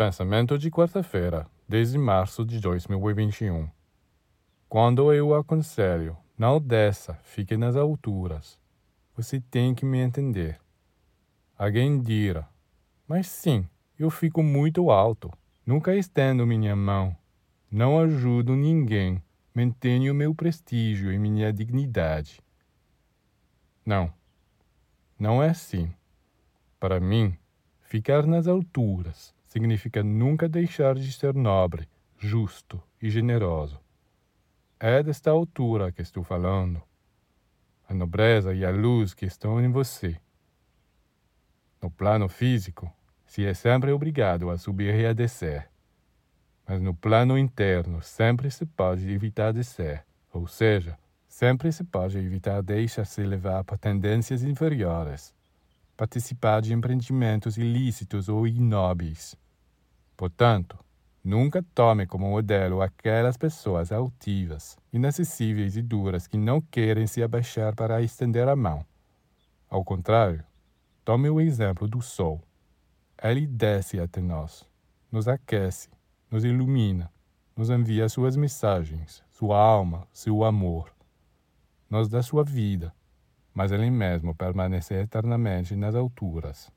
Pensamento de quarta-feira, 10 de março de 2021. Quando eu aconselho, não desça, fique nas alturas. Você tem que me entender. Alguém dirá, mas sim, eu fico muito alto. Nunca estendo minha mão. Não ajudo ninguém. Mantenho meu prestígio e minha dignidade. Não, não é assim. Para mim, ficar nas alturas significa nunca deixar de ser nobre, justo e generoso. É desta altura que estou falando. A nobreza e a luz que estão em você. No plano físico, se é sempre obrigado a subir e a descer. Mas no plano interno, sempre se pode evitar descer, ou seja, sempre se pode evitar deixar-se levar por tendências inferiores participar de empreendimentos ilícitos ou inóbeis. Portanto, nunca tome como modelo aquelas pessoas altivas, inacessíveis e duras que não querem se abaixar para estender a mão. Ao contrário, tome o exemplo do sol. Ele desce até nós, nos aquece, nos ilumina, nos envia suas mensagens, sua alma, seu amor. Nos dá sua vida mas ele mesmo permanece eternamente nas alturas.